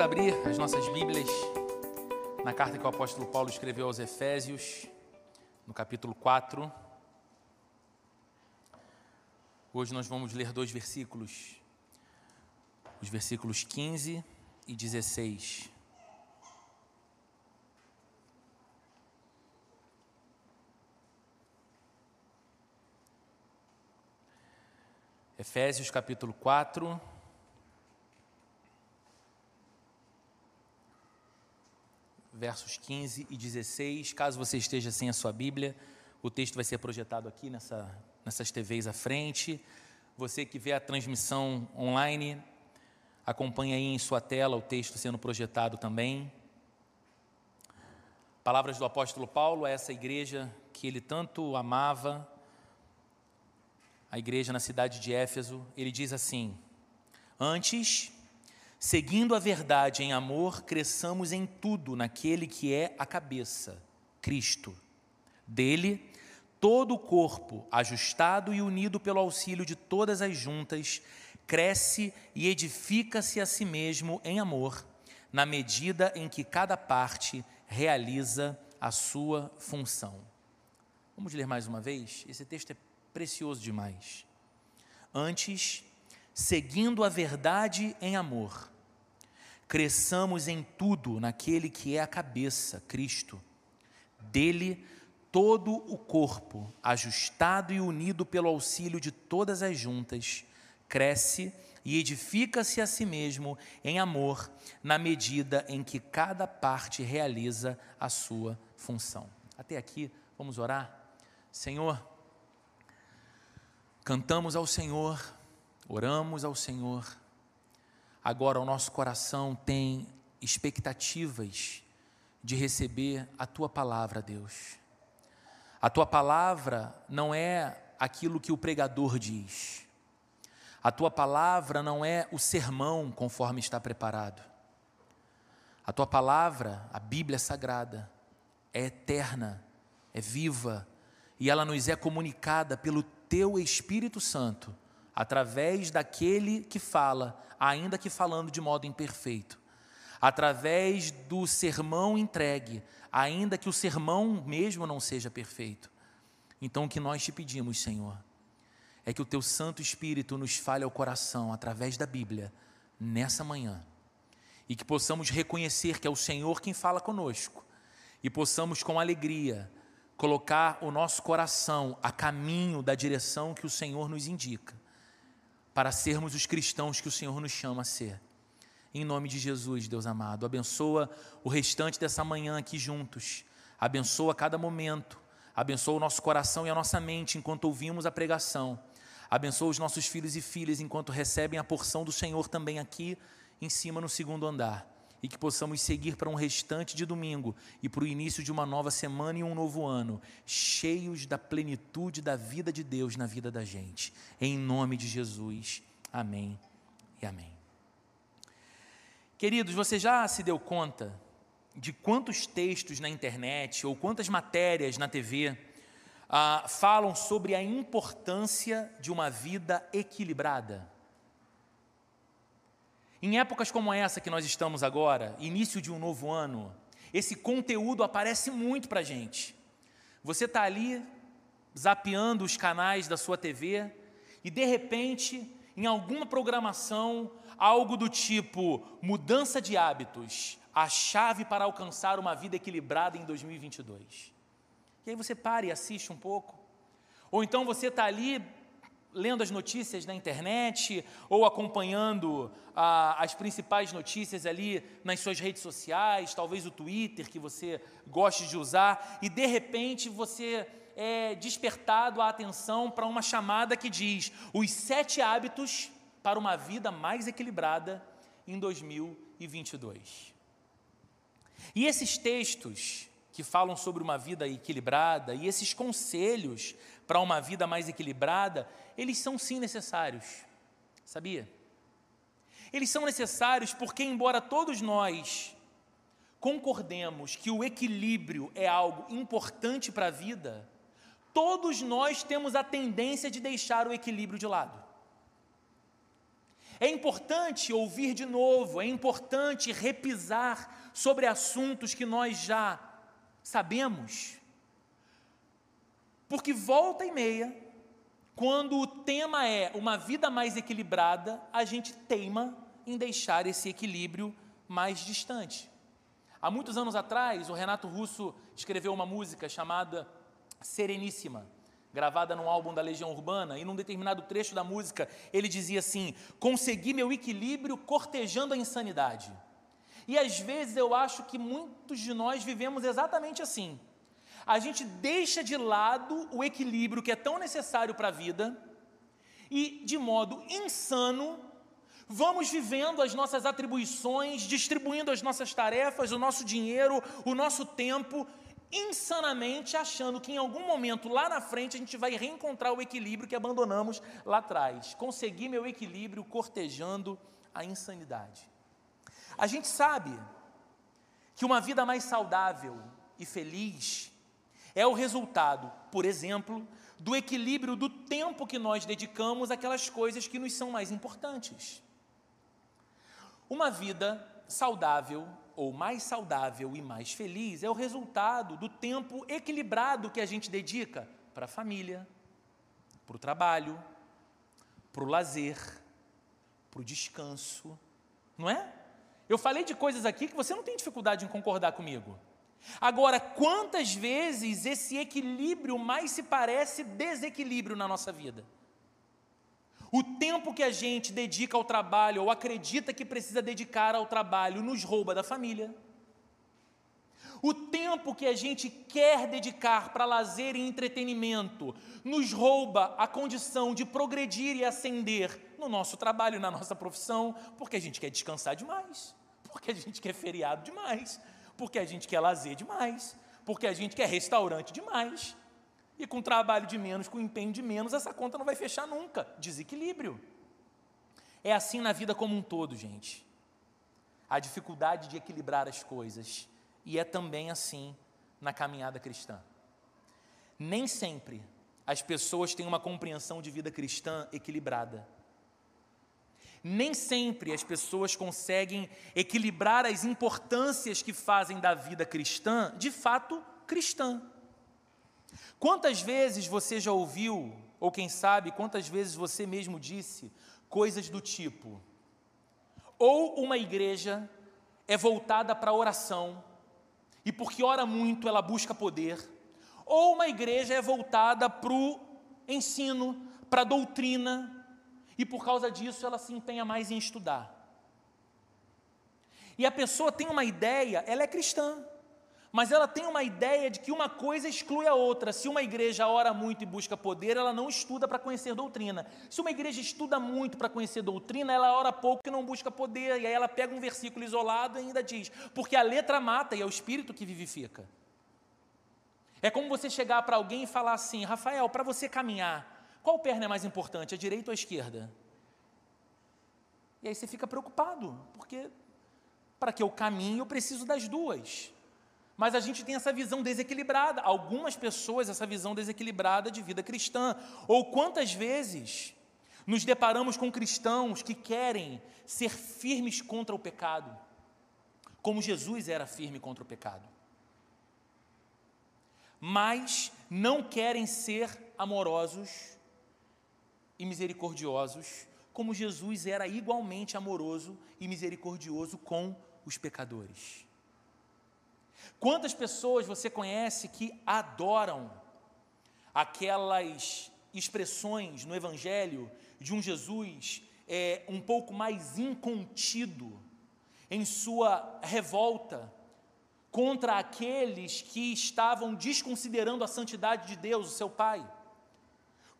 Vamos abrir as nossas Bíblias na carta que o apóstolo Paulo escreveu aos Efésios, no capítulo 4. Hoje nós vamos ler dois versículos, os versículos 15 e 16. Efésios capítulo 4. Versos 15 e 16. Caso você esteja sem a sua Bíblia, o texto vai ser projetado aqui nessa, nessas TVs à frente. Você que vê a transmissão online, acompanha aí em sua tela o texto sendo projetado também. Palavras do apóstolo Paulo a essa igreja que ele tanto amava a igreja na cidade de Éfeso, ele diz assim: Antes, seguindo a verdade em amor, cresçamos em tudo naquele que é a cabeça, Cristo. Dele, todo o corpo, ajustado e unido pelo auxílio de todas as juntas, cresce e edifica-se a si mesmo em amor, na medida em que cada parte realiza a sua função. Vamos ler mais uma vez? Esse texto é precioso demais. Antes, seguindo a verdade em amor, cresçamos em tudo naquele que é a cabeça, Cristo. Dele, todo o corpo, ajustado e unido pelo auxílio de todas as juntas, cresce e edifica-se a si mesmo em amor, na medida em que cada parte realiza a sua função. Até aqui, vamos orar? Senhor, Cantamos ao Senhor, oramos ao Senhor. Agora o nosso coração tem expectativas de receber a tua palavra, Deus. A tua palavra não é aquilo que o pregador diz. A tua palavra não é o sermão conforme está preparado. A tua palavra, a Bíblia Sagrada, é eterna, é viva e ela nos é comunicada pelo teu Espírito Santo, através daquele que fala, ainda que falando de modo imperfeito, através do sermão entregue, ainda que o sermão mesmo não seja perfeito. Então, o que nós te pedimos, Senhor, é que o teu Santo Espírito nos fale ao coração através da Bíblia nessa manhã. E que possamos reconhecer que é o Senhor quem fala conosco. E possamos com alegria colocar o nosso coração a caminho da direção que o Senhor nos indica, para sermos os cristãos que o Senhor nos chama a ser. Em nome de Jesus, Deus amado, abençoa o restante dessa manhã aqui juntos, abençoa cada momento, abençoa o nosso coração e a nossa mente enquanto ouvimos a pregação, abençoa os nossos filhos e filhas enquanto recebem a porção do Senhor também aqui em cima no segundo andar e que possamos seguir para um restante de domingo e para o início de uma nova semana e um novo ano, cheios da plenitude da vida de Deus na vida da gente. Em nome de Jesus. Amém e amém. Queridos, você já se deu conta de quantos textos na internet ou quantas matérias na TV ah, falam sobre a importância de uma vida equilibrada? Em épocas como essa que nós estamos agora, início de um novo ano, esse conteúdo aparece muito para a gente. Você está ali zapeando os canais da sua TV e de repente, em alguma programação, algo do tipo mudança de hábitos, a chave para alcançar uma vida equilibrada em 2022. E aí você para e assiste um pouco. Ou então você está ali lendo as notícias na internet ou acompanhando ah, as principais notícias ali nas suas redes sociais, talvez o Twitter que você goste de usar, e de repente você é despertado a atenção para uma chamada que diz: os sete hábitos para uma vida mais equilibrada em 2022. E esses textos que falam sobre uma vida equilibrada e esses conselhos para uma vida mais equilibrada, eles são sim necessários, sabia? Eles são necessários porque, embora todos nós concordemos que o equilíbrio é algo importante para a vida, todos nós temos a tendência de deixar o equilíbrio de lado. É importante ouvir de novo, é importante repisar sobre assuntos que nós já sabemos. Porque volta e meia, quando o tema é uma vida mais equilibrada, a gente teima em deixar esse equilíbrio mais distante. Há muitos anos atrás, o Renato Russo escreveu uma música chamada Sereníssima, gravada num álbum da Legião Urbana, e num determinado trecho da música ele dizia assim: Consegui meu equilíbrio cortejando a insanidade. E às vezes eu acho que muitos de nós vivemos exatamente assim. A gente deixa de lado o equilíbrio que é tão necessário para a vida e, de modo insano, vamos vivendo as nossas atribuições, distribuindo as nossas tarefas, o nosso dinheiro, o nosso tempo, insanamente achando que em algum momento lá na frente a gente vai reencontrar o equilíbrio que abandonamos lá atrás. Consegui meu equilíbrio cortejando a insanidade. A gente sabe que uma vida mais saudável e feliz é o resultado, por exemplo, do equilíbrio do tempo que nós dedicamos àquelas coisas que nos são mais importantes. Uma vida saudável ou mais saudável e mais feliz é o resultado do tempo equilibrado que a gente dedica para a família, para o trabalho, para o lazer, para o descanso, não é? Eu falei de coisas aqui que você não tem dificuldade em concordar comigo. Agora, quantas vezes esse equilíbrio mais se parece desequilíbrio na nossa vida? O tempo que a gente dedica ao trabalho ou acredita que precisa dedicar ao trabalho nos rouba da família. O tempo que a gente quer dedicar para lazer e entretenimento nos rouba a condição de progredir e ascender no nosso trabalho, na nossa profissão, porque a gente quer descansar demais, porque a gente quer feriado demais, porque a gente quer lazer demais, porque a gente quer restaurante demais. E com trabalho de menos, com empenho de menos, essa conta não vai fechar nunca. Desequilíbrio. É assim na vida como um todo, gente. A dificuldade de equilibrar as coisas. E é também assim na caminhada cristã. Nem sempre as pessoas têm uma compreensão de vida cristã equilibrada. Nem sempre as pessoas conseguem equilibrar as importâncias que fazem da vida cristã, de fato, cristã. Quantas vezes você já ouviu, ou quem sabe, quantas vezes você mesmo disse coisas do tipo: ou uma igreja é voltada para a oração, e porque ora muito ela busca poder, ou uma igreja é voltada para o ensino, para a doutrina, e por causa disso ela se empenha mais em estudar. E a pessoa tem uma ideia, ela é cristã, mas ela tem uma ideia de que uma coisa exclui a outra. Se uma igreja ora muito e busca poder, ela não estuda para conhecer doutrina. Se uma igreja estuda muito para conhecer doutrina, ela ora pouco e não busca poder. E aí ela pega um versículo isolado e ainda diz: porque a letra mata e é o espírito que vivifica. É como você chegar para alguém e falar assim: Rafael, para você caminhar, qual perna é mais importante, a direita ou a esquerda? E aí você fica preocupado, porque para que eu caminhe eu preciso das duas. Mas a gente tem essa visão desequilibrada, algumas pessoas, essa visão desequilibrada de vida cristã. Ou quantas vezes nos deparamos com cristãos que querem ser firmes contra o pecado, como Jesus era firme contra o pecado, mas não querem ser amorosos e misericordiosos, como Jesus era igualmente amoroso e misericordioso com os pecadores. Quantas pessoas você conhece que adoram aquelas expressões no Evangelho de um Jesus é, um pouco mais incontido em sua revolta contra aqueles que estavam desconsiderando a santidade de Deus, o seu Pai?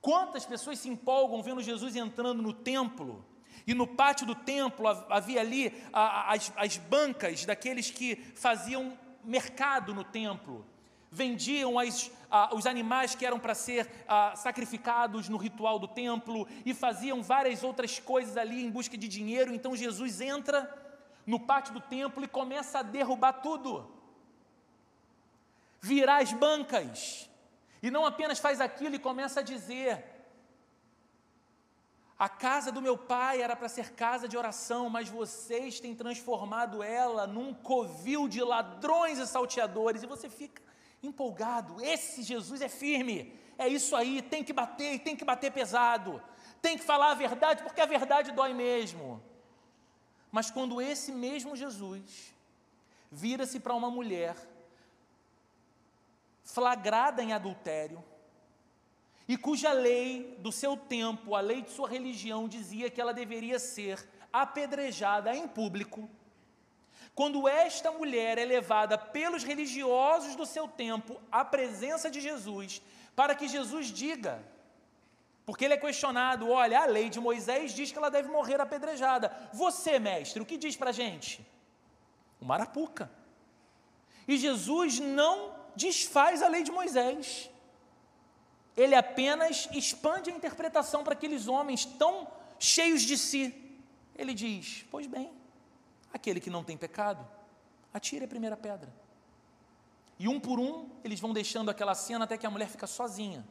Quantas pessoas se empolgam vendo Jesus entrando no templo? E no pátio do templo havia ali as, as bancas daqueles que faziam mercado no templo, vendiam as, ah, os animais que eram para ser ah, sacrificados no ritual do templo e faziam várias outras coisas ali em busca de dinheiro. Então Jesus entra no pátio do templo e começa a derrubar tudo, virar as bancas, e não apenas faz aquilo e começa a dizer: A casa do meu pai era para ser casa de oração, mas vocês têm transformado ela num covil de ladrões e salteadores, e você fica empolgado. Esse Jesus é firme, é isso aí, tem que bater, tem que bater pesado, tem que falar a verdade, porque a verdade dói mesmo. Mas quando esse mesmo Jesus vira-se para uma mulher flagrada em adultério, e cuja lei do seu tempo, a lei de sua religião, dizia que ela deveria ser apedrejada em público. Quando esta mulher é levada pelos religiosos do seu tempo à presença de Jesus, para que Jesus diga, porque ele é questionado: olha, a lei de Moisés diz que ela deve morrer apedrejada. Você, mestre, o que diz para a gente? O marapuca. E Jesus não desfaz a lei de Moisés ele apenas expande a interpretação para aqueles homens tão cheios de si. Ele diz: Pois bem, aquele que não tem pecado, atire a primeira pedra. E um por um, eles vão deixando aquela cena até que a mulher fica sozinha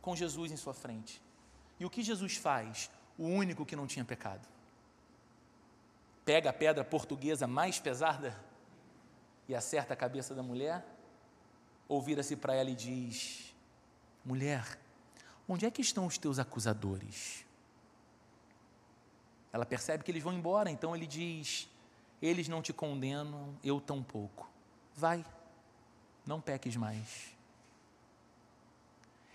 com Jesus em sua frente. E o que Jesus faz? O único que não tinha pecado. Pega a pedra portuguesa mais pesada e acerta a cabeça da mulher, ou vira-se para ela e diz: Mulher, onde é que estão os teus acusadores? Ela percebe que eles vão embora, então ele diz: Eles não te condenam, eu tampouco. Vai, não peques mais.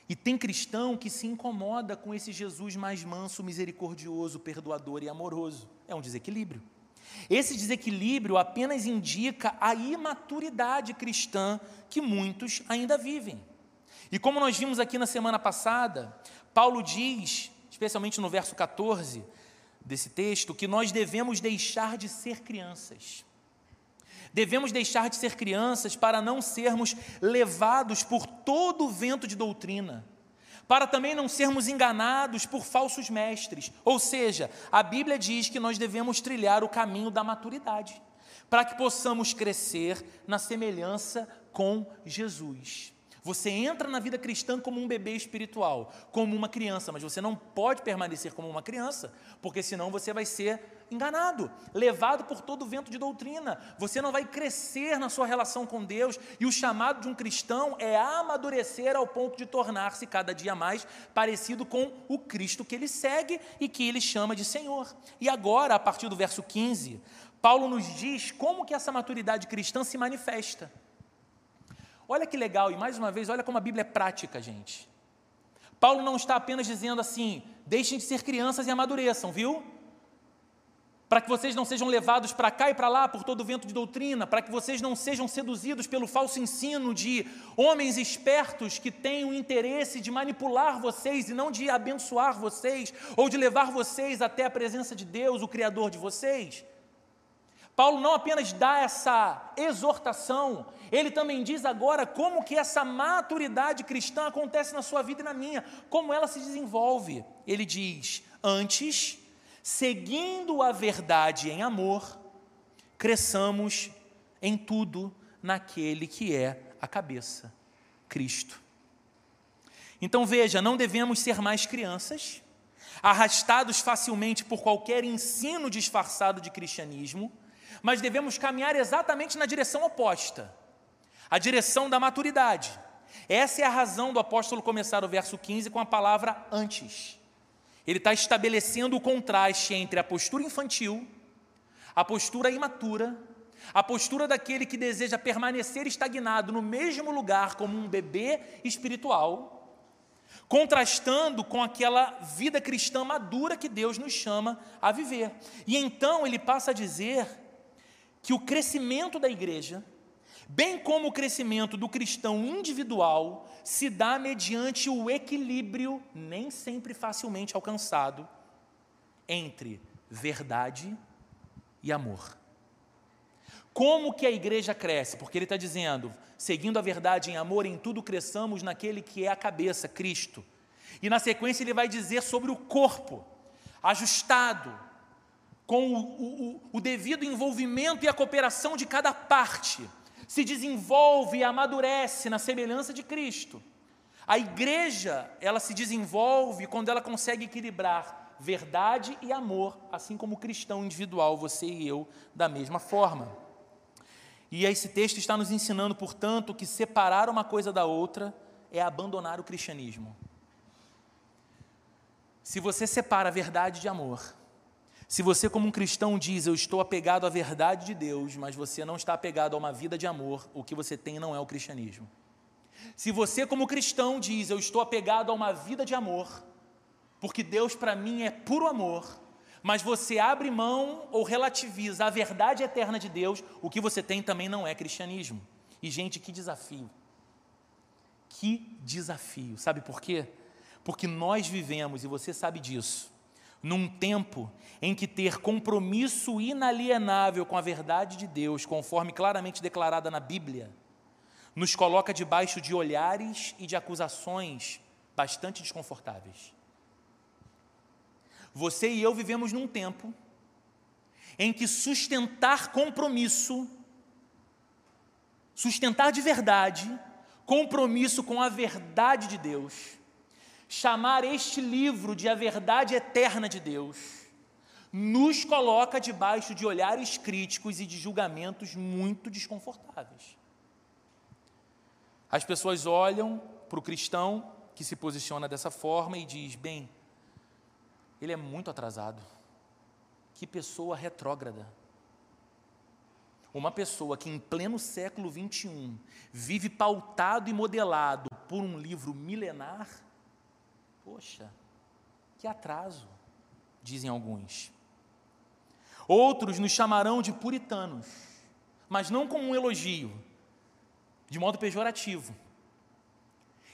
E tem cristão que se incomoda com esse Jesus mais manso, misericordioso, perdoador e amoroso. É um desequilíbrio. Esse desequilíbrio apenas indica a imaturidade cristã que muitos ainda vivem. E como nós vimos aqui na semana passada, Paulo diz, especialmente no verso 14 desse texto, que nós devemos deixar de ser crianças. Devemos deixar de ser crianças para não sermos levados por todo o vento de doutrina, para também não sermos enganados por falsos mestres. Ou seja, a Bíblia diz que nós devemos trilhar o caminho da maturidade, para que possamos crescer na semelhança com Jesus. Você entra na vida cristã como um bebê espiritual, como uma criança, mas você não pode permanecer como uma criança, porque senão você vai ser enganado, levado por todo o vento de doutrina. Você não vai crescer na sua relação com Deus, e o chamado de um cristão é amadurecer ao ponto de tornar-se cada dia mais parecido com o Cristo que ele segue e que ele chama de Senhor. E agora, a partir do verso 15, Paulo nos diz como que essa maturidade cristã se manifesta. Olha que legal, e mais uma vez, olha como a Bíblia é prática, gente. Paulo não está apenas dizendo assim, deixem de ser crianças e amadureçam, viu? Para que vocês não sejam levados para cá e para lá por todo o vento de doutrina, para que vocês não sejam seduzidos pelo falso ensino de homens espertos que têm o interesse de manipular vocês e não de abençoar vocês, ou de levar vocês até a presença de Deus, o Criador de vocês. Paulo não apenas dá essa exortação, ele também diz agora como que essa maturidade cristã acontece na sua vida e na minha, como ela se desenvolve. Ele diz: "Antes, seguindo a verdade em amor, cresçamos em tudo naquele que é a cabeça, Cristo." Então veja, não devemos ser mais crianças, arrastados facilmente por qualquer ensino disfarçado de cristianismo, mas devemos caminhar exatamente na direção oposta a direção da maturidade. Essa é a razão do apóstolo começar o verso 15 com a palavra antes. Ele está estabelecendo o contraste entre a postura infantil, a postura imatura, a postura daquele que deseja permanecer estagnado no mesmo lugar como um bebê espiritual, contrastando com aquela vida cristã madura que Deus nos chama a viver. E então ele passa a dizer que o crescimento da igreja, bem como o crescimento do cristão individual, se dá mediante o equilíbrio, nem sempre facilmente alcançado, entre verdade e amor. Como que a igreja cresce? Porque ele está dizendo, seguindo a verdade em amor, em tudo cresçamos naquele que é a cabeça, Cristo. E na sequência ele vai dizer sobre o corpo, ajustado, com o, o, o devido envolvimento e a cooperação de cada parte, se desenvolve e amadurece na semelhança de Cristo. A igreja, ela se desenvolve quando ela consegue equilibrar verdade e amor, assim como cristão individual, você e eu, da mesma forma. E esse texto está nos ensinando, portanto, que separar uma coisa da outra é abandonar o cristianismo. Se você separa verdade de amor, se você, como um cristão, diz: Eu estou apegado à verdade de Deus, mas você não está apegado a uma vida de amor, o que você tem não é o cristianismo. Se você, como cristão, diz: Eu estou apegado a uma vida de amor, porque Deus para mim é puro amor, mas você abre mão ou relativiza a verdade eterna de Deus, o que você tem também não é cristianismo. E, gente, que desafio. Que desafio. Sabe por quê? Porque nós vivemos, e você sabe disso, num tempo em que ter compromisso inalienável com a verdade de Deus, conforme claramente declarada na Bíblia, nos coloca debaixo de olhares e de acusações bastante desconfortáveis. Você e eu vivemos num tempo em que sustentar compromisso, sustentar de verdade, compromisso com a verdade de Deus, chamar este livro de a verdade eterna de Deus, nos coloca debaixo de olhares críticos e de julgamentos muito desconfortáveis. As pessoas olham para o cristão que se posiciona dessa forma e diz: bem, ele é muito atrasado. Que pessoa retrógrada. Uma pessoa que em pleno século XXI vive pautado e modelado por um livro milenar Poxa, que atraso, dizem alguns. Outros nos chamarão de puritanos, mas não como um elogio, de modo pejorativo.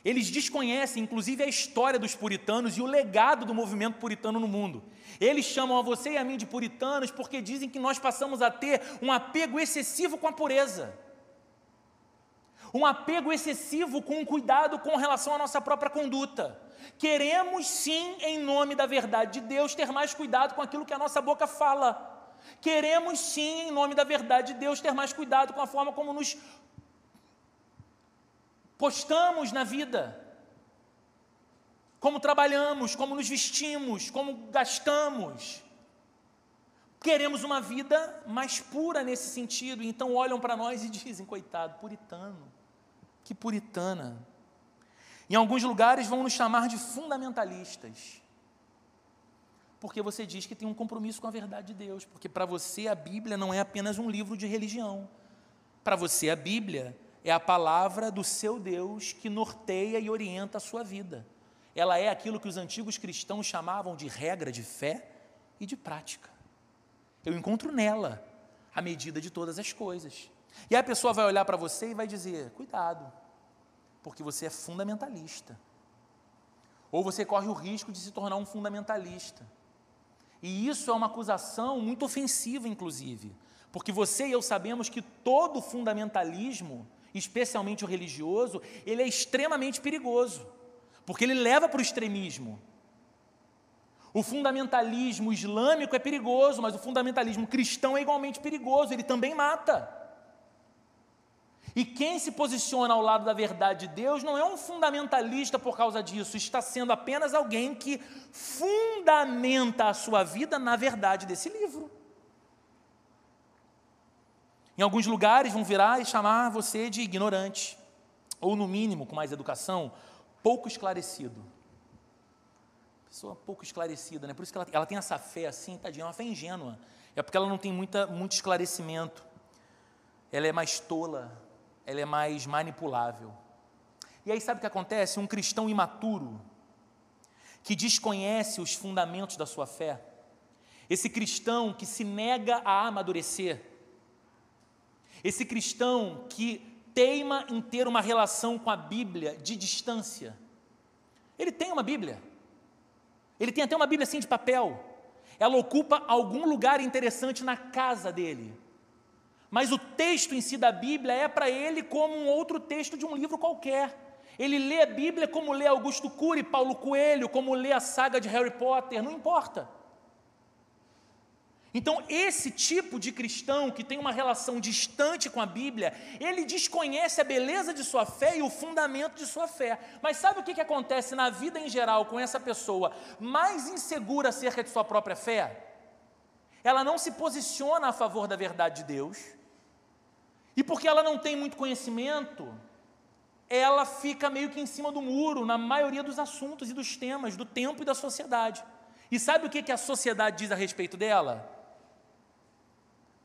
Eles desconhecem, inclusive, a história dos puritanos e o legado do movimento puritano no mundo. Eles chamam a você e a mim de puritanos porque dizem que nós passamos a ter um apego excessivo com a pureza, um apego excessivo com o cuidado com relação à nossa própria conduta. Queremos sim, em nome da verdade de Deus, ter mais cuidado com aquilo que a nossa boca fala. Queremos sim, em nome da verdade de Deus, ter mais cuidado com a forma como nos postamos na vida, como trabalhamos, como nos vestimos, como gastamos. Queremos uma vida mais pura nesse sentido, então olham para nós e dizem: coitado, puritano, que puritana. Em alguns lugares vão nos chamar de fundamentalistas. Porque você diz que tem um compromisso com a verdade de Deus. Porque para você a Bíblia não é apenas um livro de religião. Para você a Bíblia é a palavra do seu Deus que norteia e orienta a sua vida. Ela é aquilo que os antigos cristãos chamavam de regra de fé e de prática. Eu encontro nela a medida de todas as coisas. E aí a pessoa vai olhar para você e vai dizer: cuidado, porque você é fundamentalista. Ou você corre o risco de se tornar um fundamentalista. E isso é uma acusação muito ofensiva, inclusive, porque você e eu sabemos que todo fundamentalismo, especialmente o religioso, ele é extremamente perigoso, porque ele leva para o extremismo. O fundamentalismo islâmico é perigoso, mas o fundamentalismo cristão é igualmente perigoso, ele também mata. E quem se posiciona ao lado da verdade de Deus não é um fundamentalista por causa disso, está sendo apenas alguém que fundamenta a sua vida na verdade desse livro. Em alguns lugares vão virar e chamar você de ignorante, ou no mínimo, com mais educação, pouco esclarecido. Pessoa pouco esclarecida, né? Por isso que ela, ela tem essa fé assim, tadinha, uma fé ingênua. É porque ela não tem muita, muito esclarecimento. Ela é mais tola, ela é mais manipulável. E aí sabe o que acontece? Um cristão imaturo, que desconhece os fundamentos da sua fé, esse cristão que se nega a amadurecer, esse cristão que teima em ter uma relação com a Bíblia de distância. Ele tem uma Bíblia, ele tem até uma Bíblia assim de papel, ela ocupa algum lugar interessante na casa dele. Mas o texto em si da Bíblia é para ele como um outro texto de um livro qualquer. Ele lê a Bíblia como lê Augusto Cury, Paulo Coelho, como lê a saga de Harry Potter, não importa. Então, esse tipo de cristão que tem uma relação distante com a Bíblia, ele desconhece a beleza de sua fé e o fundamento de sua fé. Mas sabe o que, que acontece na vida em geral com essa pessoa mais insegura acerca de sua própria fé? Ela não se posiciona a favor da verdade de Deus, e porque ela não tem muito conhecimento, ela fica meio que em cima do muro na maioria dos assuntos e dos temas do tempo e da sociedade. E sabe o que, que a sociedade diz a respeito dela?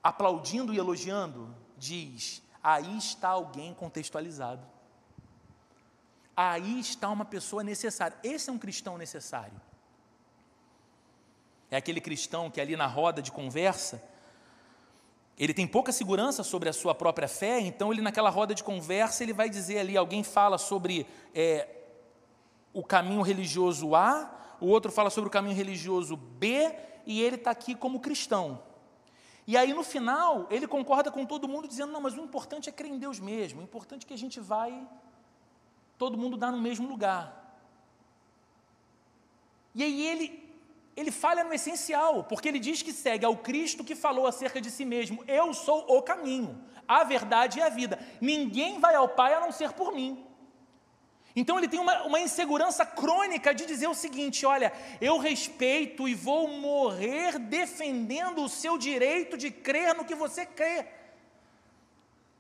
aplaudindo e elogiando, diz: aí está alguém contextualizado. Aí está uma pessoa necessária. Esse é um cristão necessário. É aquele cristão que ali na roda de conversa, ele tem pouca segurança sobre a sua própria fé, então ele naquela roda de conversa ele vai dizer ali, alguém fala sobre é, o caminho religioso A, o outro fala sobre o caminho religioso B, e ele está aqui como cristão. E aí no final, ele concorda com todo mundo, dizendo: não, mas o importante é crer em Deus mesmo, o importante é que a gente vai, todo mundo dá no mesmo lugar. E aí ele, ele falha no essencial, porque ele diz que segue ao Cristo que falou acerca de si mesmo: eu sou o caminho, a verdade e a vida. Ninguém vai ao Pai a não ser por mim. Então ele tem uma, uma, insegurança crônica de dizer o seguinte: olha, eu respeito e vou morrer defendendo o seu direito de crer no que você crê.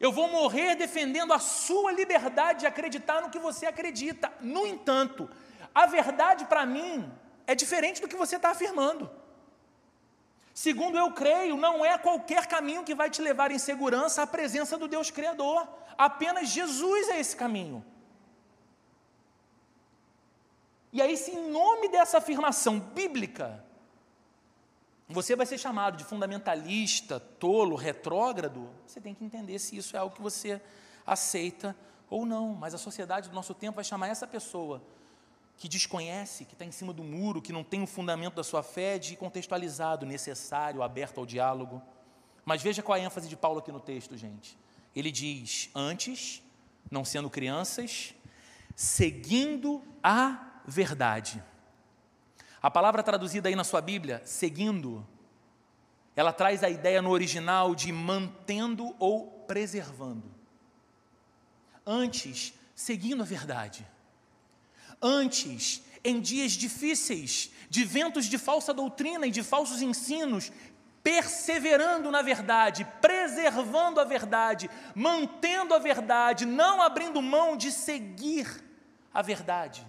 Eu vou morrer defendendo a sua liberdade de acreditar no que você acredita. No entanto, a verdade para mim é diferente do que você está afirmando. Segundo eu creio, não é qualquer caminho que vai te levar em segurança à presença do Deus Criador. Apenas Jesus é esse caminho. E aí, se em nome dessa afirmação bíblica, você vai ser chamado de fundamentalista, tolo, retrógrado, você tem que entender se isso é algo que você aceita ou não. Mas a sociedade do nosso tempo vai chamar essa pessoa que desconhece, que está em cima do muro, que não tem o fundamento da sua fé, de contextualizado, necessário, aberto ao diálogo. Mas veja qual é a ênfase de Paulo aqui no texto, gente. Ele diz: antes, não sendo crianças, seguindo a verdade. A palavra traduzida aí na sua Bíblia, seguindo, ela traz a ideia no original de mantendo ou preservando. Antes, seguindo a verdade. Antes, em dias difíceis, de ventos de falsa doutrina e de falsos ensinos, perseverando na verdade, preservando a verdade, mantendo a verdade, não abrindo mão de seguir a verdade.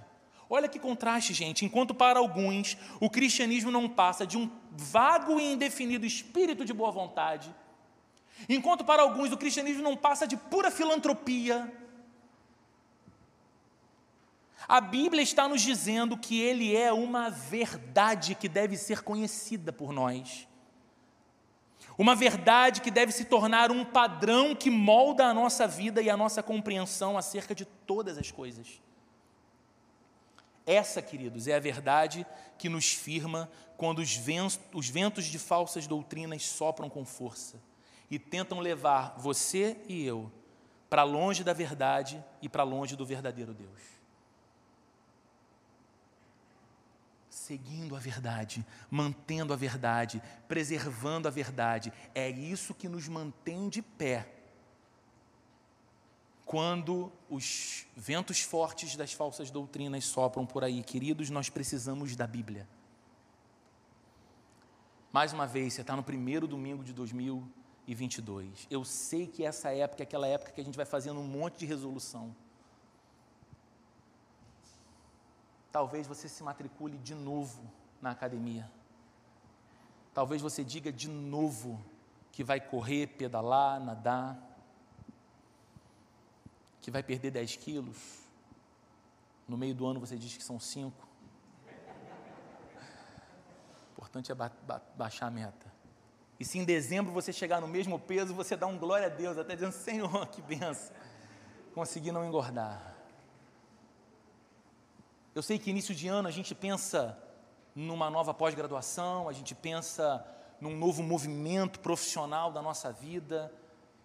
Olha que contraste, gente. Enquanto para alguns o cristianismo não passa de um vago e indefinido espírito de boa vontade, enquanto para alguns o cristianismo não passa de pura filantropia, a Bíblia está nos dizendo que ele é uma verdade que deve ser conhecida por nós. Uma verdade que deve se tornar um padrão que molda a nossa vida e a nossa compreensão acerca de todas as coisas. Essa, queridos, é a verdade que nos firma quando os ventos, os ventos de falsas doutrinas sopram com força e tentam levar você e eu para longe da verdade e para longe do verdadeiro Deus. Seguindo a verdade, mantendo a verdade, preservando a verdade, é isso que nos mantém de pé quando os ventos fortes das falsas doutrinas sopram por aí, queridos, nós precisamos da Bíblia. Mais uma vez, você está no primeiro domingo de 2022. Eu sei que essa época é aquela época que a gente vai fazendo um monte de resolução. Talvez você se matricule de novo na academia. Talvez você diga de novo que vai correr, pedalar, nadar que vai perder 10 quilos. No meio do ano você diz que são 5. O importante é ba ba baixar a meta. E se em dezembro você chegar no mesmo peso, você dá um glória a Deus, até dizendo, Senhor, que benção. Consegui não engordar. Eu sei que início de ano a gente pensa numa nova pós-graduação, a gente pensa num novo movimento profissional da nossa vida,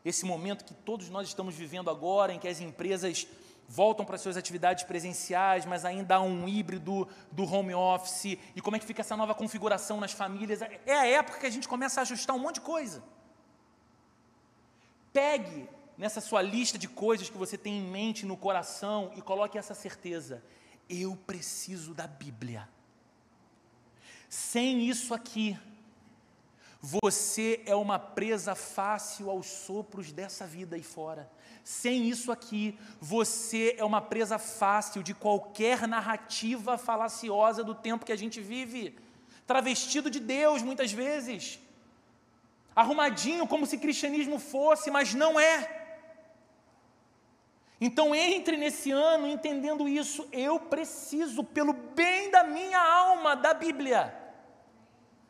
esse momento que todos nós estamos vivendo agora, em que as empresas voltam para suas atividades presenciais, mas ainda há um híbrido do home office, e como é que fica essa nova configuração nas famílias. É a época que a gente começa a ajustar um monte de coisa. Pegue nessa sua lista de coisas que você tem em mente, no coração, e coloque essa certeza: eu preciso da Bíblia. Sem isso aqui, você é uma presa fácil aos sopros dessa vida aí fora. Sem isso aqui, você é uma presa fácil de qualquer narrativa falaciosa do tempo que a gente vive, travestido de Deus muitas vezes, arrumadinho como se cristianismo fosse, mas não é. Então entre nesse ano entendendo isso, eu preciso, pelo bem da minha alma, da Bíblia.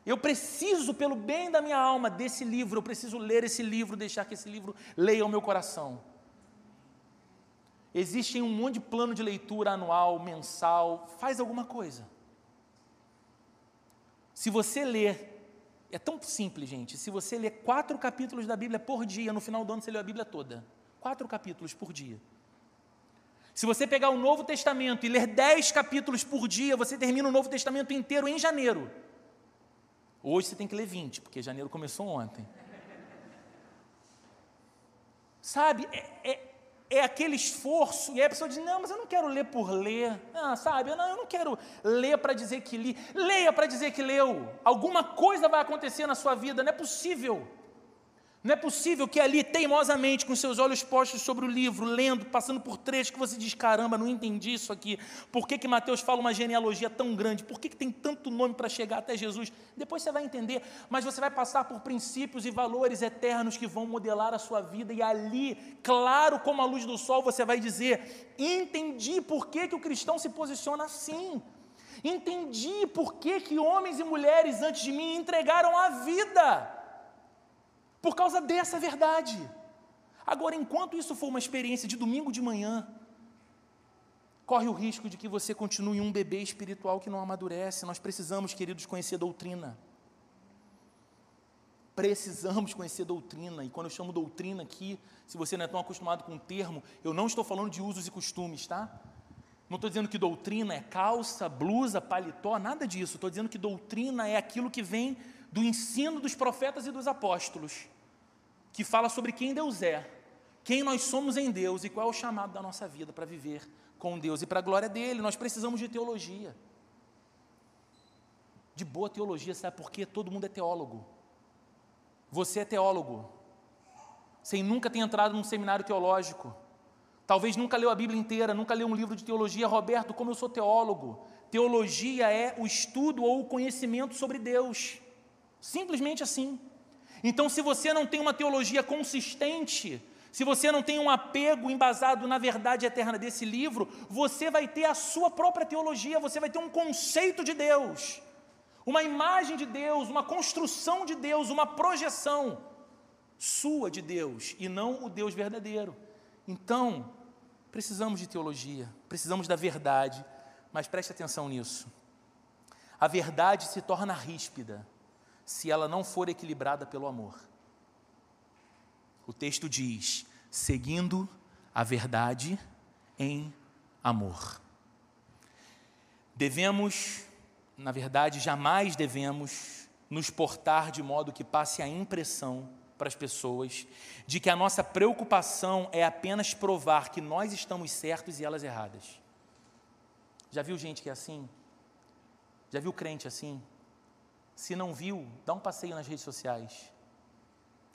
Eu preciso, pelo bem da minha alma, desse livro, eu preciso ler esse livro, deixar que esse livro leia o meu coração. Existe um monte de plano de leitura anual, mensal, faz alguma coisa. Se você ler, é tão simples, gente, se você ler quatro capítulos da Bíblia por dia, no final do ano você lê a Bíblia toda. Quatro capítulos por dia. Se você pegar o Novo Testamento e ler dez capítulos por dia, você termina o Novo Testamento inteiro em janeiro. Hoje você tem que ler 20, porque janeiro começou ontem. Sabe, é, é, é, aquele esforço, e aí a pessoa diz: Não, mas eu não quero ler por ler. Ah, sabe, não, eu não quero ler para dizer que li. Leia para dizer que leu. Alguma coisa vai acontecer na sua vida, não é possível. Não é possível que ali, teimosamente, com seus olhos postos sobre o livro, lendo, passando por trechos, que você diz: caramba, não entendi isso aqui. Por que, que Mateus fala uma genealogia tão grande? Por que, que tem tanto nome para chegar até Jesus? Depois você vai entender, mas você vai passar por princípios e valores eternos que vão modelar a sua vida, e ali, claro como a luz do sol, você vai dizer: entendi por que, que o cristão se posiciona assim. Entendi por que, que homens e mulheres antes de mim entregaram a vida por causa dessa verdade. Agora, enquanto isso for uma experiência de domingo de manhã, corre o risco de que você continue um bebê espiritual que não amadurece. Nós precisamos, queridos, conhecer doutrina. Precisamos conhecer doutrina. E quando eu chamo doutrina aqui, se você não é tão acostumado com o termo, eu não estou falando de usos e costumes, tá? Não estou dizendo que doutrina é calça, blusa, paletó, nada disso. Estou dizendo que doutrina é aquilo que vem do ensino dos profetas e dos apóstolos que fala sobre quem Deus é, quem nós somos em Deus e qual é o chamado da nossa vida para viver com Deus e para a glória dele. Nós precisamos de teologia. De boa teologia, sabe por quê? Todo mundo é teólogo. Você é teólogo, sem nunca ter entrado num seminário teológico. Talvez nunca leu a Bíblia inteira, nunca leu um livro de teologia. Roberto, como eu sou teólogo, teologia é o estudo ou o conhecimento sobre Deus. Simplesmente assim. Então, se você não tem uma teologia consistente, se você não tem um apego embasado na verdade eterna desse livro, você vai ter a sua própria teologia, você vai ter um conceito de Deus, uma imagem de Deus, uma construção de Deus, uma projeção sua de Deus e não o Deus verdadeiro. Então, precisamos de teologia, precisamos da verdade, mas preste atenção nisso. A verdade se torna ríspida se ela não for equilibrada pelo amor. O texto diz: seguindo a verdade em amor. Devemos, na verdade, jamais devemos nos portar de modo que passe a impressão para as pessoas de que a nossa preocupação é apenas provar que nós estamos certos e elas erradas. Já viu gente que é assim? Já viu crente assim? Se não viu, dá um passeio nas redes sociais.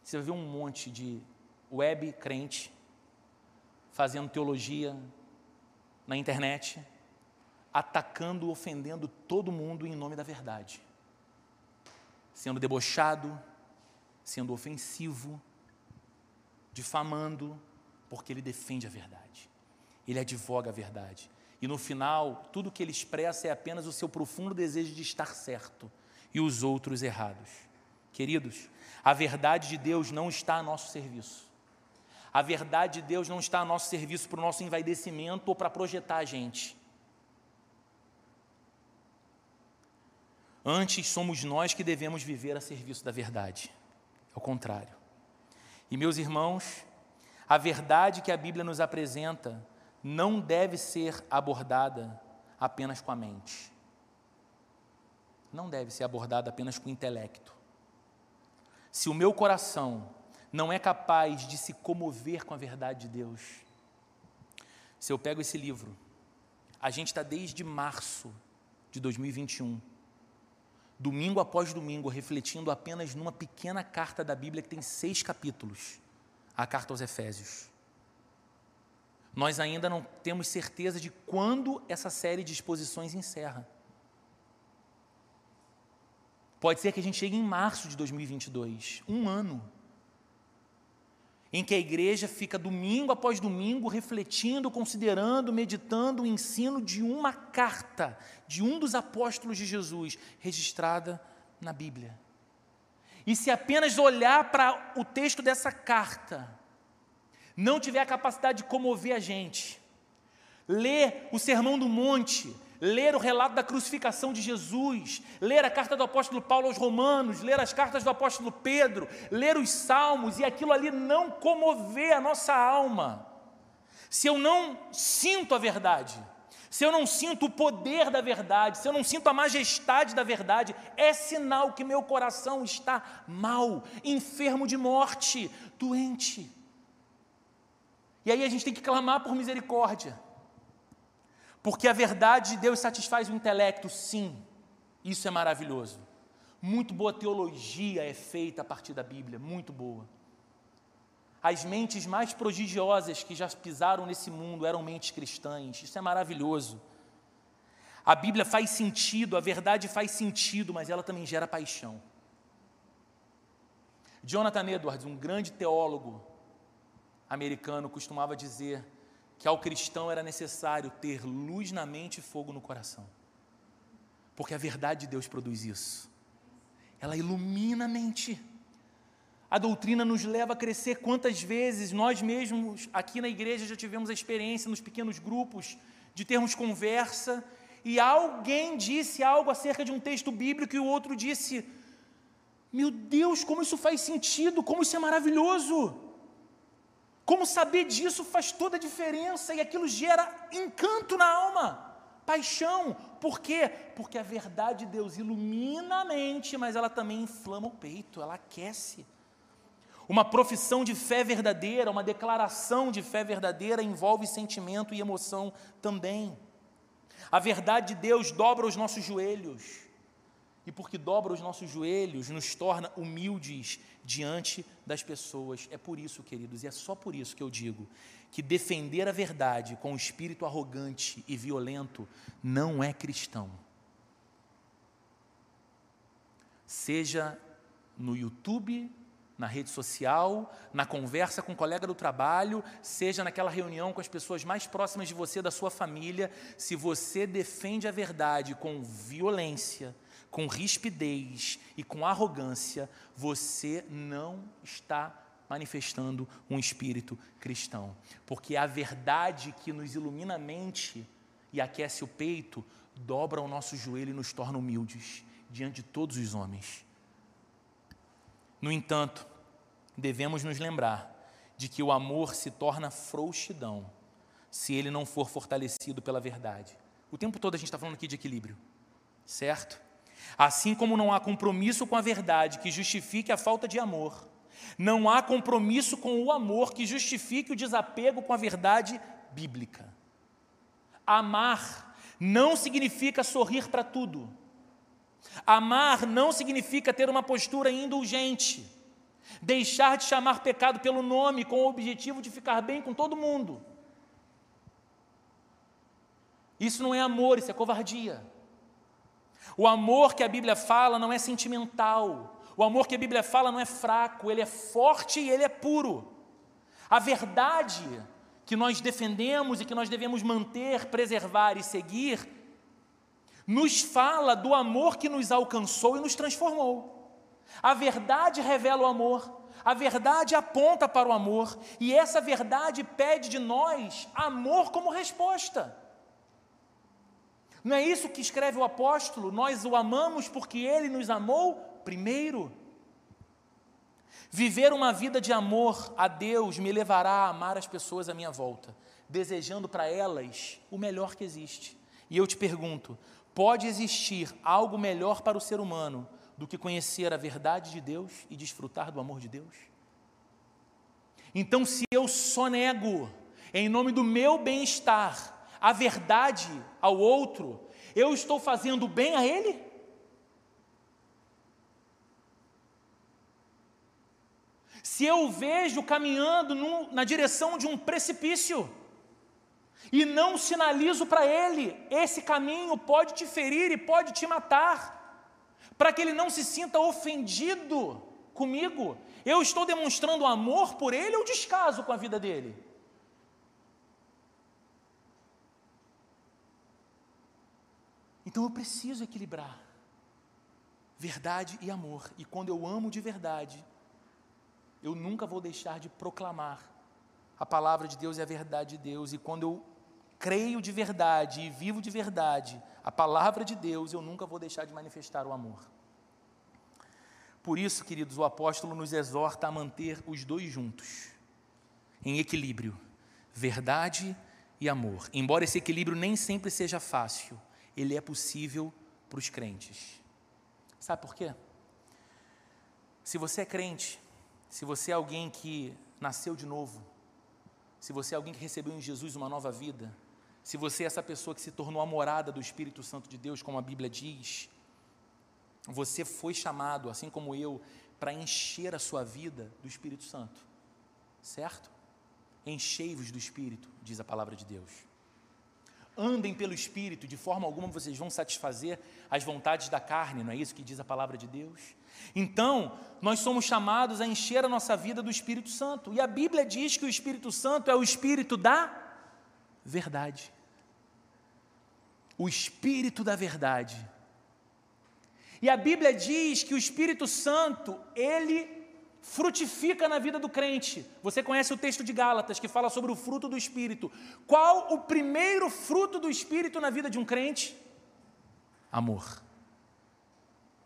Você vai ver um monte de web crente fazendo teologia na internet, atacando, ofendendo todo mundo em nome da verdade, sendo debochado, sendo ofensivo, difamando, porque ele defende a verdade, ele advoga a verdade. E no final, tudo que ele expressa é apenas o seu profundo desejo de estar certo e os outros errados. Queridos, a verdade de Deus não está a nosso serviço. A verdade de Deus não está a nosso serviço para o nosso envaidecimento ou para projetar a gente. Antes somos nós que devemos viver a serviço da verdade. É o contrário. E meus irmãos, a verdade que a Bíblia nos apresenta não deve ser abordada apenas com a mente. Não deve ser abordada apenas com intelecto. Se o meu coração não é capaz de se comover com a verdade de Deus, se eu pego esse livro, a gente está desde março de 2021, domingo após domingo, refletindo apenas numa pequena carta da Bíblia que tem seis capítulos a carta aos Efésios. Nós ainda não temos certeza de quando essa série de exposições encerra. Pode ser que a gente chegue em março de 2022, um ano, em que a igreja fica domingo após domingo refletindo, considerando, meditando o ensino de uma carta de um dos apóstolos de Jesus, registrada na Bíblia. E se apenas olhar para o texto dessa carta, não tiver a capacidade de comover a gente, ler o Sermão do Monte, ler o relato da crucificação de Jesus, ler a carta do apóstolo Paulo aos Romanos, ler as cartas do apóstolo Pedro, ler os Salmos e aquilo ali não comover a nossa alma, se eu não sinto a verdade, se eu não sinto o poder da verdade, se eu não sinto a majestade da verdade, é sinal que meu coração está mal, enfermo de morte, doente. E aí a gente tem que clamar por misericórdia, porque a verdade de Deus satisfaz o intelecto, sim, isso é maravilhoso. Muito boa teologia é feita a partir da Bíblia, muito boa. As mentes mais prodigiosas que já pisaram nesse mundo eram mentes cristãs. Isso é maravilhoso. A Bíblia faz sentido, a verdade faz sentido, mas ela também gera paixão. Jonathan Edwards, um grande teólogo americano, costumava dizer que ao cristão era necessário ter luz na mente e fogo no coração. Porque a verdade de Deus produz isso. Ela ilumina a mente. A doutrina nos leva a crescer. Quantas vezes nós mesmos aqui na igreja já tivemos a experiência nos pequenos grupos de termos conversa e alguém disse algo acerca de um texto bíblico e o outro disse: Meu Deus, como isso faz sentido, como isso é maravilhoso. Como saber disso faz toda a diferença e aquilo gera encanto na alma, paixão. Por quê? Porque a verdade de Deus ilumina a mente, mas ela também inflama o peito, ela aquece. Uma profissão de fé verdadeira, uma declaração de fé verdadeira envolve sentimento e emoção também. A verdade de Deus dobra os nossos joelhos. E porque dobra os nossos joelhos, nos torna humildes diante das pessoas. É por isso, queridos, e é só por isso que eu digo que defender a verdade com o espírito arrogante e violento não é cristão. Seja no YouTube, na rede social, na conversa com o um colega do trabalho, seja naquela reunião com as pessoas mais próximas de você, da sua família, se você defende a verdade com violência, com rispidez e com arrogância, você não está manifestando um espírito cristão, porque a verdade que nos ilumina a mente e aquece o peito dobra o nosso joelho e nos torna humildes diante de todos os homens. No entanto, devemos nos lembrar de que o amor se torna frouxidão se ele não for fortalecido pela verdade. O tempo todo a gente está falando aqui de equilíbrio, certo? Assim como não há compromisso com a verdade que justifique a falta de amor, não há compromisso com o amor que justifique o desapego com a verdade bíblica. Amar não significa sorrir para tudo. Amar não significa ter uma postura indulgente, deixar de chamar pecado pelo nome com o objetivo de ficar bem com todo mundo. Isso não é amor, isso é covardia. O amor que a Bíblia fala não é sentimental. O amor que a Bíblia fala não é fraco, ele é forte e ele é puro. A verdade que nós defendemos e que nós devemos manter, preservar e seguir nos fala do amor que nos alcançou e nos transformou. A verdade revela o amor, a verdade aponta para o amor, e essa verdade pede de nós amor como resposta. Não é isso que escreve o apóstolo? Nós o amamos porque ele nos amou primeiro. Viver uma vida de amor a Deus me levará a amar as pessoas à minha volta. desejando para elas o melhor que existe. E eu te pergunto: pode existir algo melhor para o ser humano do que conhecer a verdade de Deus e desfrutar do amor de Deus? Então, se eu só nego, em nome do meu bem-estar, a verdade ao outro, eu estou fazendo bem a ele? Se eu o vejo caminhando num, na direção de um precipício e não sinalizo para ele, esse caminho pode te ferir e pode te matar, para que ele não se sinta ofendido comigo, eu estou demonstrando amor por ele ou descaso com a vida dele? Então eu preciso equilibrar verdade e amor. E quando eu amo de verdade, eu nunca vou deixar de proclamar a palavra de Deus e a verdade de Deus. E quando eu creio de verdade e vivo de verdade a palavra de Deus, eu nunca vou deixar de manifestar o amor. Por isso, queridos, o apóstolo nos exorta a manter os dois juntos, em equilíbrio, verdade e amor. Embora esse equilíbrio nem sempre seja fácil, ele é possível para os crentes. Sabe por quê? Se você é crente, se você é alguém que nasceu de novo, se você é alguém que recebeu em Jesus uma nova vida, se você é essa pessoa que se tornou a morada do Espírito Santo de Deus, como a Bíblia diz, você foi chamado, assim como eu, para encher a sua vida do Espírito Santo, certo? Enchei-vos do Espírito, diz a palavra de Deus andem pelo Espírito, de forma alguma vocês vão satisfazer as vontades da carne, não é isso que diz a palavra de Deus? Então, nós somos chamados a encher a nossa vida do Espírito Santo, e a Bíblia diz que o Espírito Santo é o Espírito da verdade. O Espírito da verdade. E a Bíblia diz que o Espírito Santo, ele frutifica na vida do crente. Você conhece o texto de Gálatas que fala sobre o fruto do Espírito. Qual o primeiro fruto do Espírito na vida de um crente? Amor.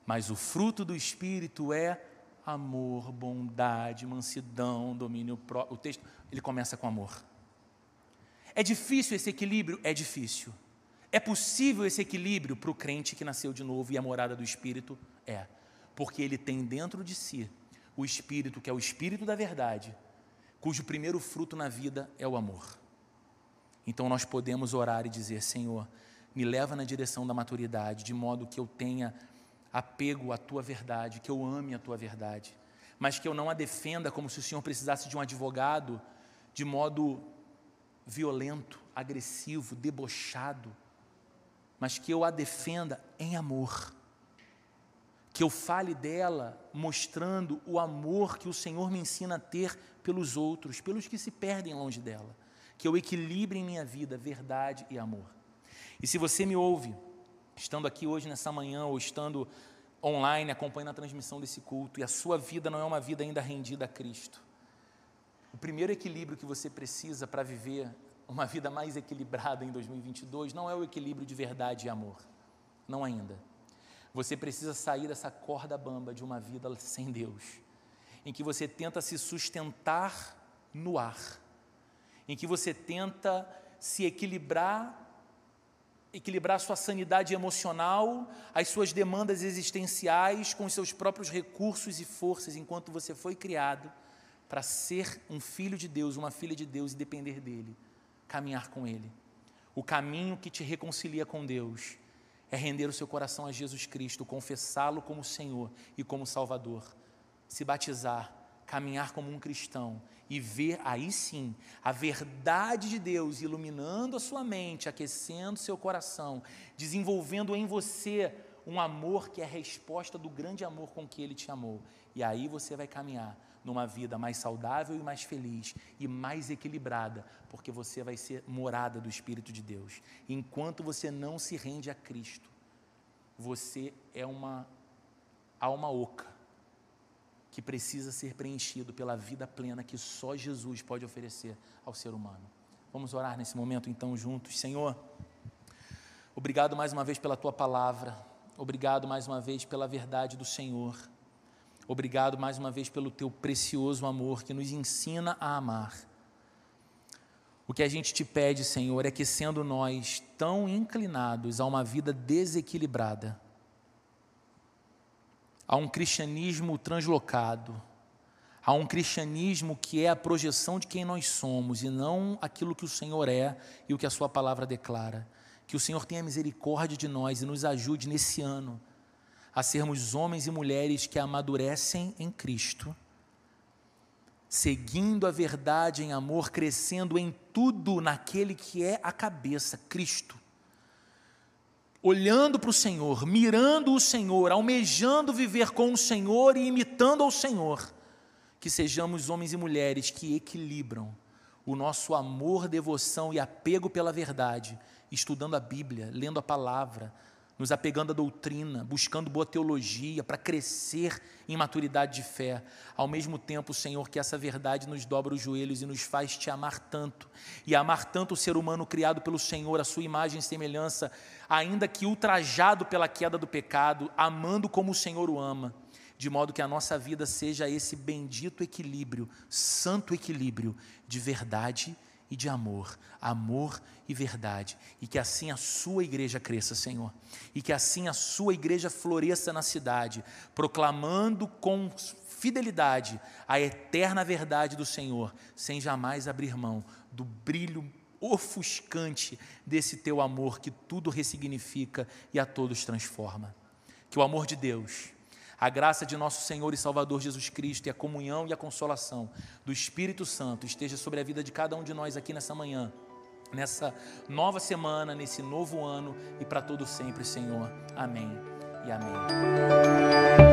Mas o fruto do Espírito é amor, bondade, mansidão, domínio próprio. O texto, ele começa com amor. É difícil esse equilíbrio? É difícil. É possível esse equilíbrio para o crente que nasceu de novo e a morada do Espírito? É. Porque ele tem dentro de si o Espírito, que é o Espírito da verdade, cujo primeiro fruto na vida é o amor. Então nós podemos orar e dizer: Senhor, me leva na direção da maturidade, de modo que eu tenha apego à tua verdade, que eu ame a tua verdade, mas que eu não a defenda como se o Senhor precisasse de um advogado de modo violento, agressivo, debochado, mas que eu a defenda em amor que eu fale dela mostrando o amor que o Senhor me ensina a ter pelos outros, pelos que se perdem longe dela, que eu equilibre em minha vida verdade e amor. E se você me ouve, estando aqui hoje nessa manhã ou estando online acompanhando a transmissão desse culto e a sua vida não é uma vida ainda rendida a Cristo, o primeiro equilíbrio que você precisa para viver uma vida mais equilibrada em 2022 não é o equilíbrio de verdade e amor, não ainda você precisa sair dessa corda bamba de uma vida sem Deus, em que você tenta se sustentar no ar, em que você tenta se equilibrar, equilibrar sua sanidade emocional, as suas demandas existenciais com os seus próprios recursos e forças, enquanto você foi criado para ser um filho de Deus, uma filha de Deus e depender dele, caminhar com ele. O caminho que te reconcilia com Deus é render o seu coração a Jesus Cristo, confessá-lo como Senhor e como Salvador, se batizar, caminhar como um cristão e ver aí sim a verdade de Deus iluminando a sua mente, aquecendo seu coração, desenvolvendo em você um amor que é a resposta do grande amor com que Ele te amou. E aí você vai caminhar numa vida mais saudável e mais feliz e mais equilibrada, porque você vai ser morada do Espírito de Deus. Enquanto você não se rende a Cristo, você é uma alma oca que precisa ser preenchido pela vida plena que só Jesus pode oferecer ao ser humano. Vamos orar nesse momento então juntos. Senhor, obrigado mais uma vez pela tua palavra. Obrigado mais uma vez pela verdade do Senhor. Obrigado mais uma vez pelo teu precioso amor que nos ensina a amar. O que a gente te pede, Senhor, é que sendo nós tão inclinados a uma vida desequilibrada, a um cristianismo translocado, a um cristianismo que é a projeção de quem nós somos e não aquilo que o Senhor é e o que a Sua palavra declara. Que o Senhor tenha misericórdia de nós e nos ajude nesse ano a sermos homens e mulheres que amadurecem em Cristo, seguindo a verdade em amor, crescendo em tudo naquele que é a cabeça, Cristo. Olhando para o Senhor, mirando o Senhor, almejando viver com o Senhor e imitando ao Senhor que sejamos homens e mulheres que equilibram o nosso amor, devoção e apego pela verdade, estudando a Bíblia, lendo a palavra, nos apegando à doutrina, buscando boa teologia para crescer em maturidade de fé. Ao mesmo tempo, Senhor, que essa verdade nos dobra os joelhos e nos faz te amar tanto, e amar tanto o ser humano criado pelo Senhor, a sua imagem e semelhança, ainda que ultrajado pela queda do pecado, amando como o Senhor o ama de modo que a nossa vida seja esse bendito equilíbrio, santo equilíbrio de verdade e de amor, amor e verdade, e que assim a sua igreja cresça, Senhor, e que assim a sua igreja floresça na cidade, proclamando com fidelidade a eterna verdade do Senhor, sem jamais abrir mão do brilho ofuscante desse teu amor que tudo ressignifica e a todos transforma. Que o amor de Deus, a graça de nosso Senhor e Salvador Jesus Cristo e a comunhão e a consolação do Espírito Santo esteja sobre a vida de cada um de nós aqui nessa manhã, nessa nova semana, nesse novo ano e para todo sempre, Senhor. Amém e amém.